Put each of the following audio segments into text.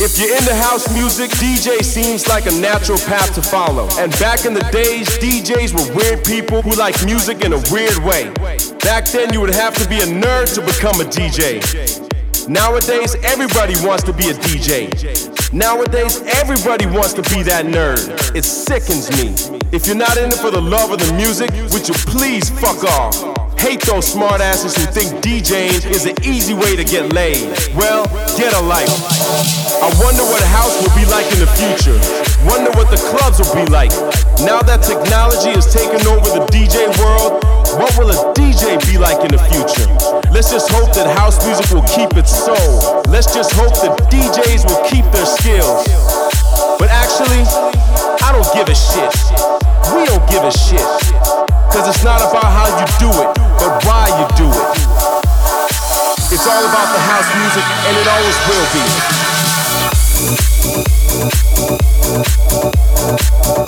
If you're into house music, DJ seems like a natural path to follow. And back in the days, DJs were weird people who like music in a weird way. Back then, you would have to be a nerd to become a DJ. Nowadays, everybody wants to be a DJ. Nowadays, everybody wants to be that nerd. It sickens me. If you're not in it for the love of the music, would you please fuck off? Hate those smartasses who think DJing is an easy way to get laid. Well, get a life. I wonder what a house will be like in the future. Wonder what the clubs will be like. Now that technology has taken over the DJ world, what will a DJ be like in the future? Let's just hope that house music will keep its soul. Let's just hope that DJs will keep their skills. But actually, I don't give a shit. We don't give a shit. Cause it's not about how you do it, but why you do it. It's all about the house music, and it always will be.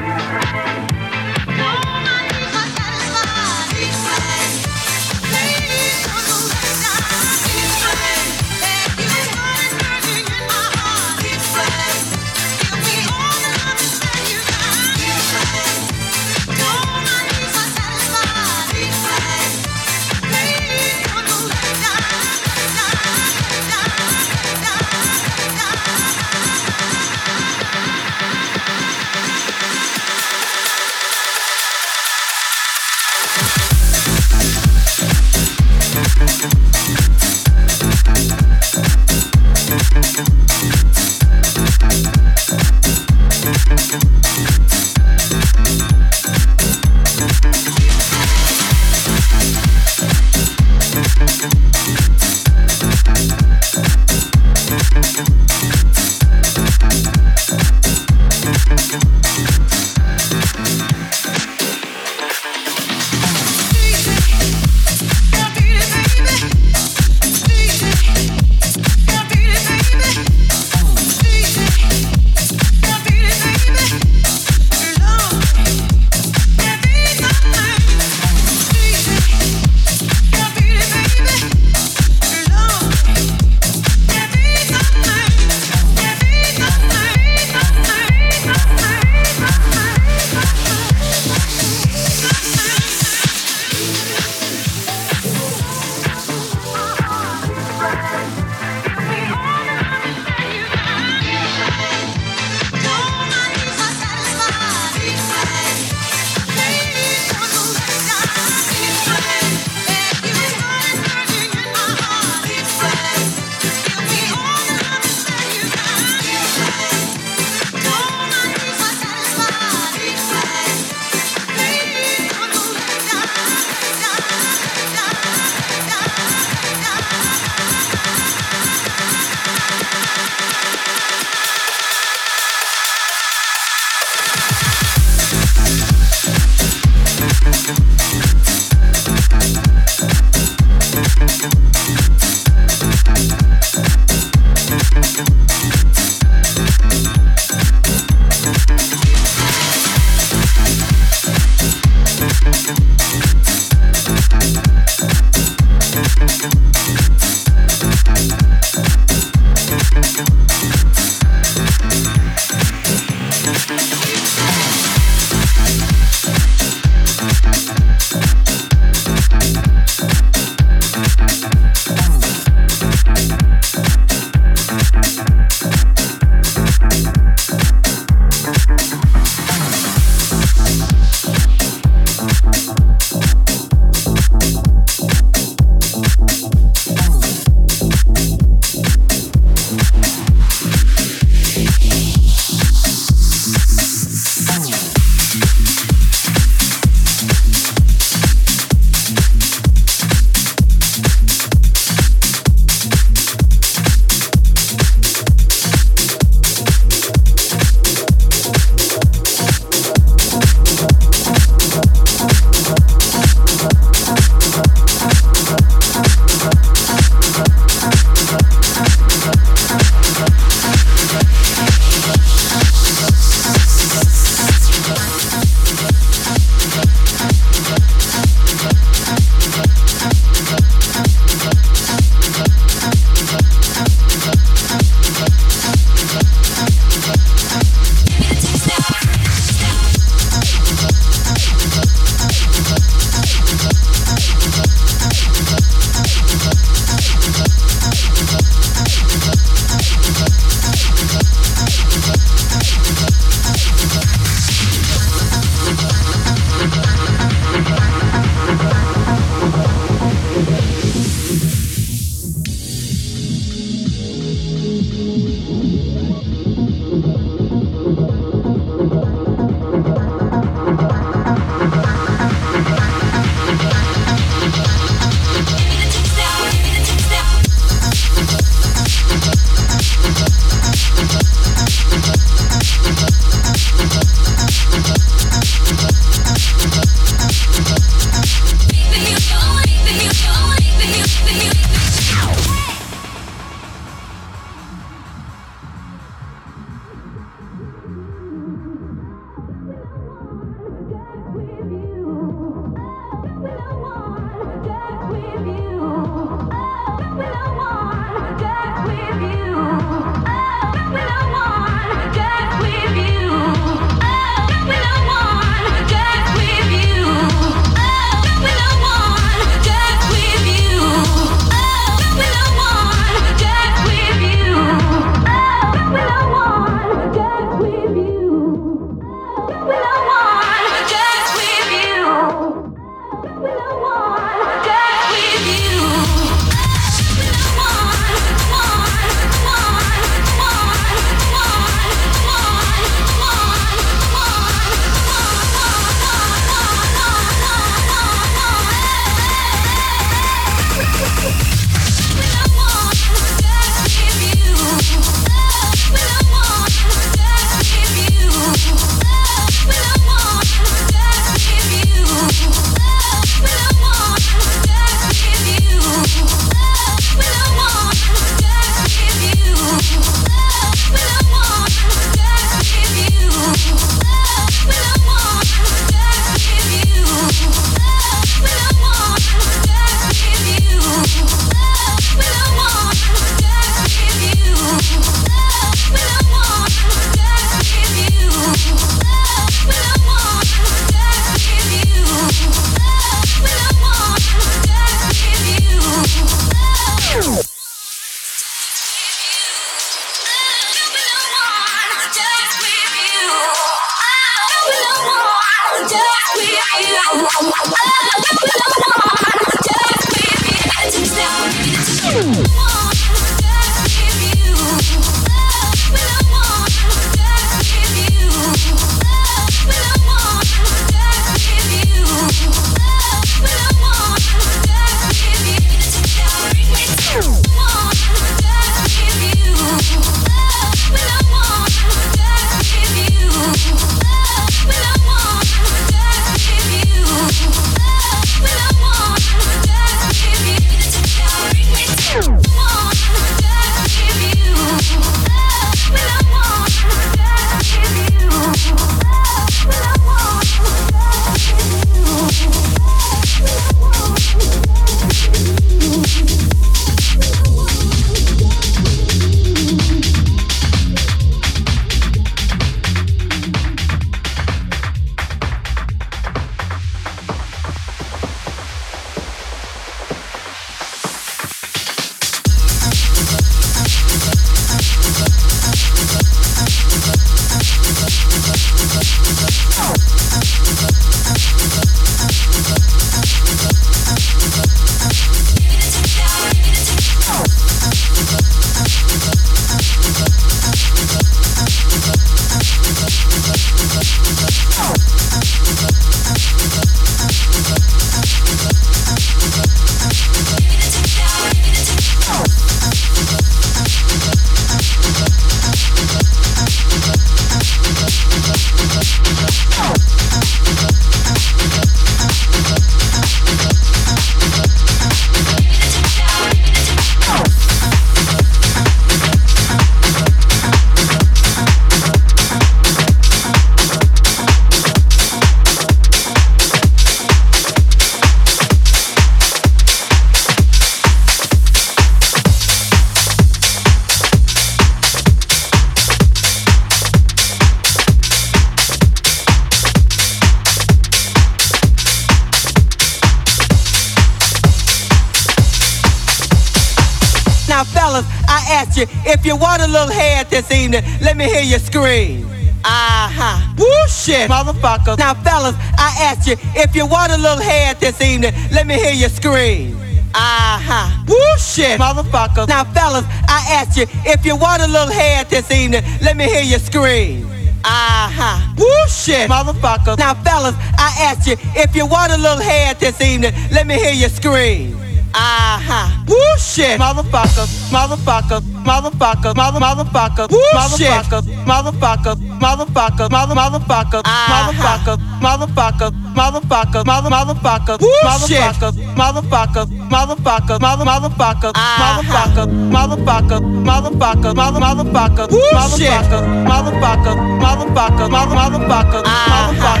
Me hear you scream. Uh-huh. Woo shit, motherfucker. Now, fellas, I ask you, if you want a little head this evening, let me hear you scream. Uh-huh. Woo shit, motherfucker. Now, fellas, I ask you, if you want a little head this evening, let me hear you scream. Uh-huh. Woo shit, motherfucker. Now, fellas, I ask you, if you want a little head this evening, let me hear you scream. Uh-huh. Woo shit, motherfucker, motherfucker, motherfucker, mother motherfucker, Woo motherfucker, motherfucker, motherfucker, mother motherfucker, motherfucker, motherfucker, motherfucker, mother motherfucker, motherfucker, motherfucker, motherfucker, mother motherfucker, motherfucker, motherfucker, motherfucker, mother motherfucker, motherfucker, motherfucker, motherfucker, mother motherfucker, motherfucker, motherfucker,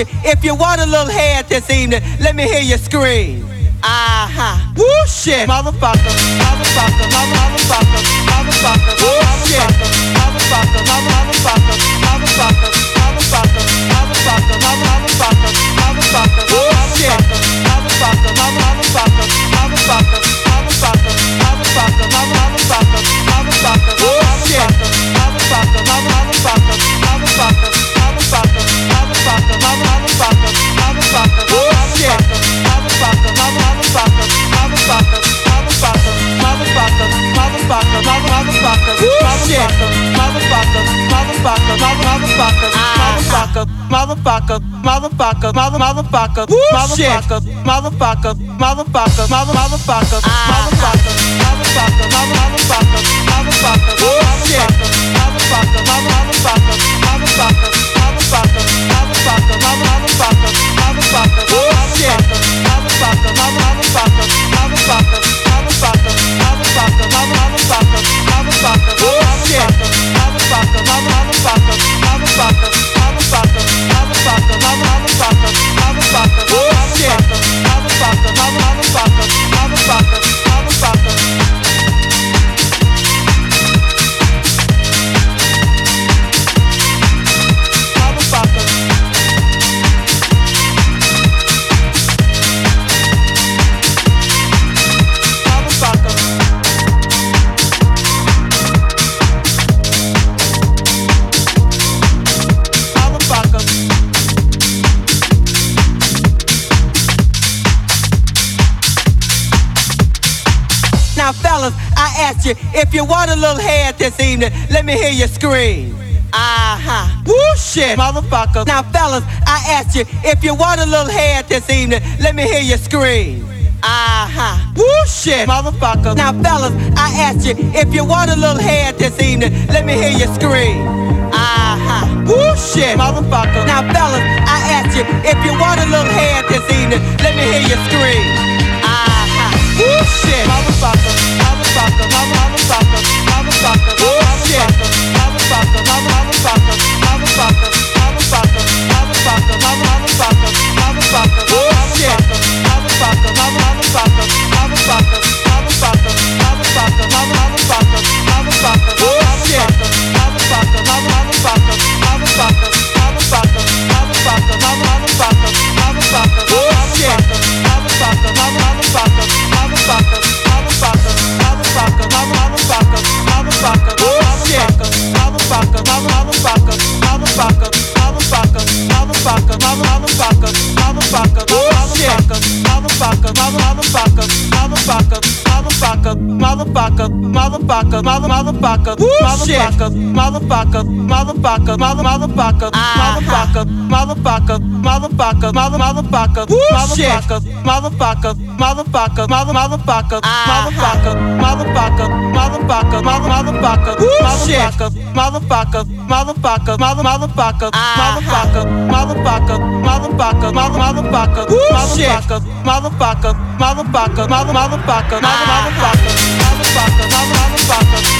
you, if you want a little head this evening, let me hear you scream. Uh-huh. Woo shit, motherfucker, motherfucker, motherfucker, motherfucker, motherfucker, motherfucker, mother motherfucker, motherfucker, motherfucker, motherfucker, mother motherfucker, motherfucker, motherfucker, mother motherfucker, motherfucker, motherfucker, motherfucker, mother motherfucker, motherfucker, head this let me hear you scream. Uh-huh. Woo shit, motherfucker. Now, fellas, I ask you, if you want a little head this evening, let me hear you scream. Uh-huh. Woo shit, motherfucker. Now, fellas, I ask you, if you want a little head this evening, let me hear you scream. Uh-huh. Woo shit, motherfucker. Now, fellas, I ask you, if you want a little head this evening, let me hear you scream. Uh-huh. Woo shit, motherfucker, motherfucker, motherfucker, shit, mother motherfucker, motherfucker, motherfucker, motherfucker, mother motherfucker, motherfucker, motherfucker, motherfucker, mother motherfucker, motherfucker, motherfucker, motherfucker, mother motherfucker, motherfucker, motherfucker, motherfucker, mother motherfucker, motherfucker, motherfucker, motherfucker, mother motherfucker, motherfucker, motherfucker, motherfucker, mother motherfucker, motherfucker, motherfucker, motherfucker, mother motherfucker, mother motherfucker, motherfucker, mother motherfucker,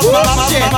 Bullshit.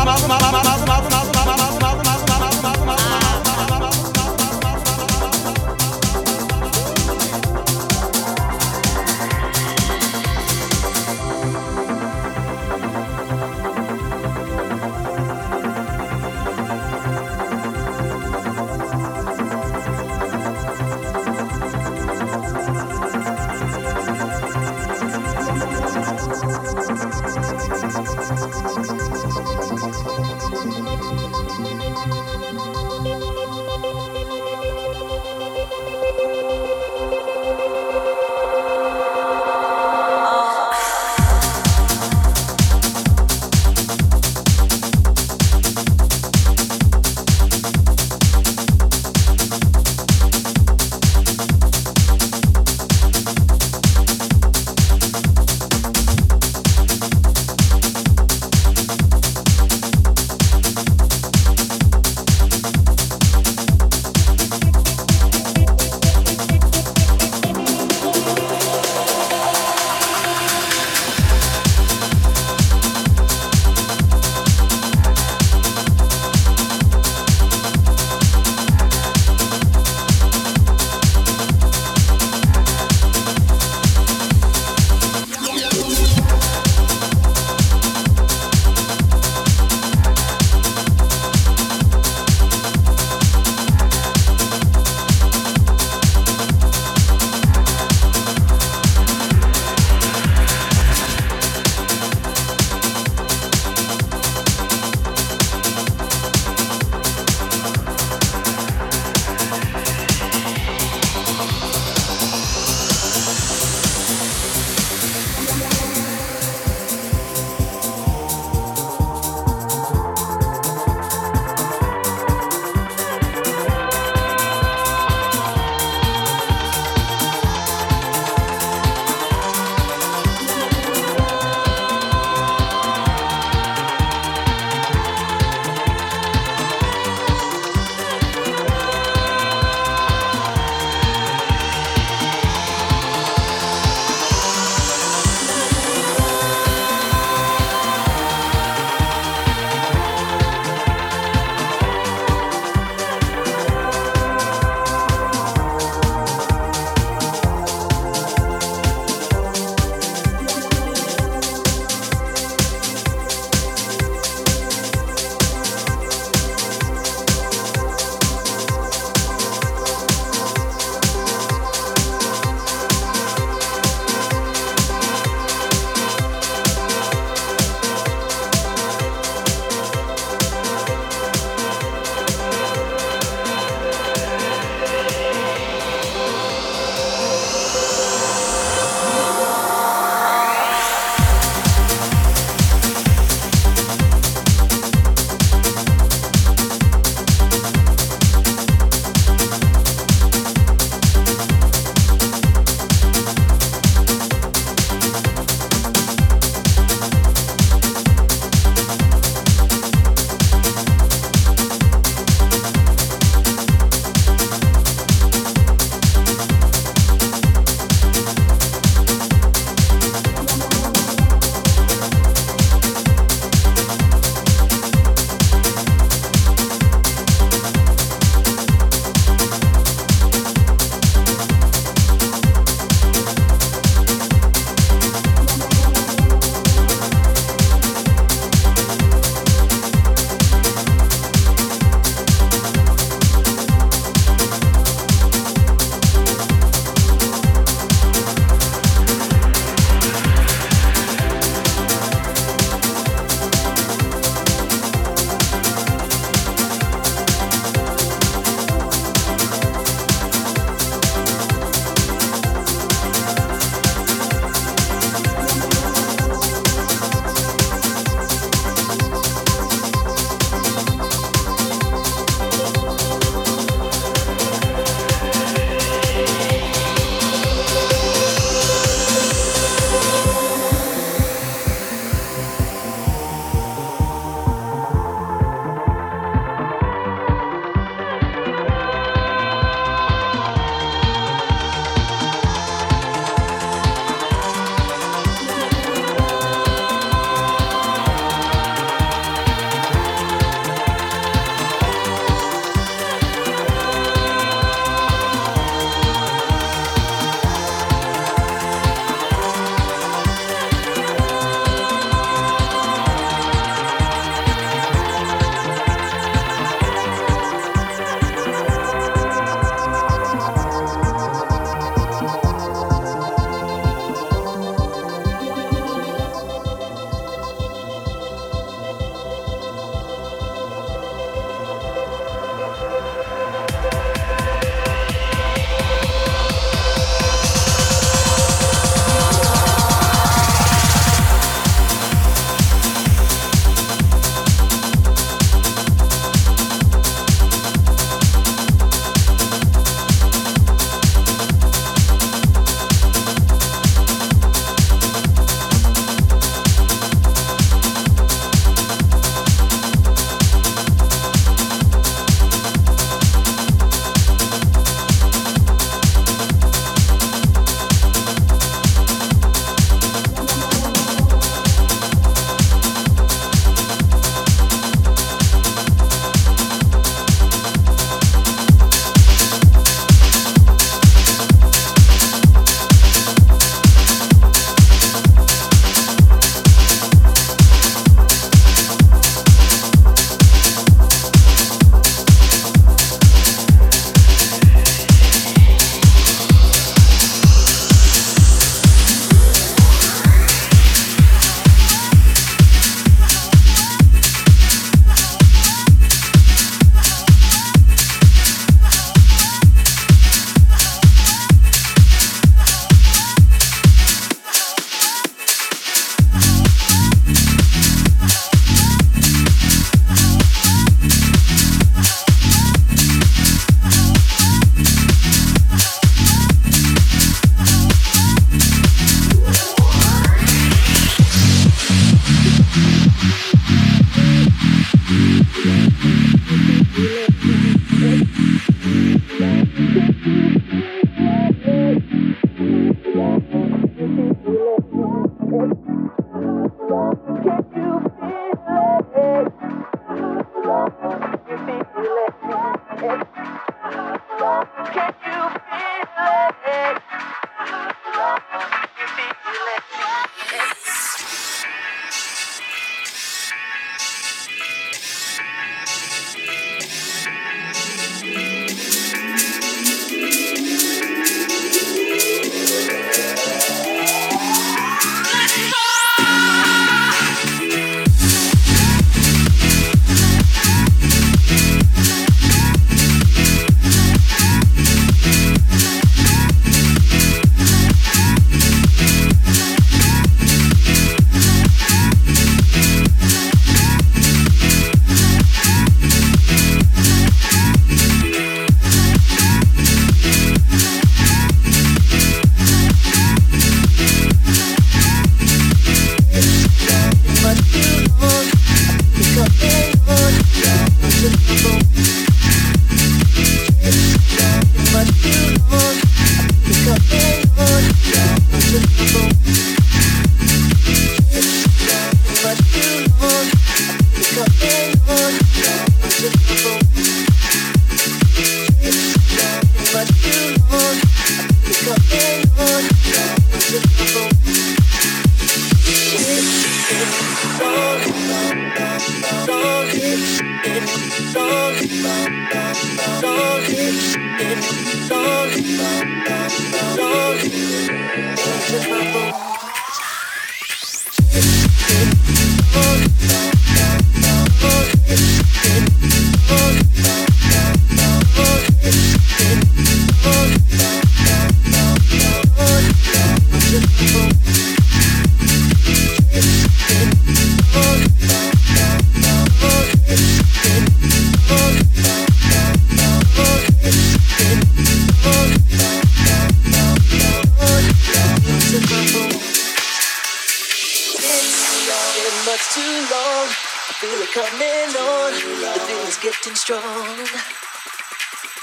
is getting strong.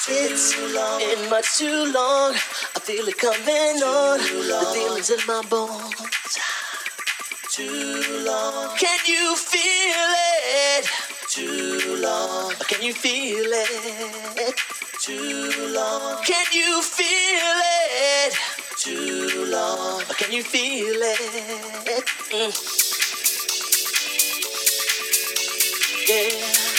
It's too long, and much too long. I feel it coming too on. Long. The feelings in my bones. Too long. Can you feel it? Too long. Can you feel it? Too long. Can you feel it? Too long. Can you feel it? Mm. Yeah.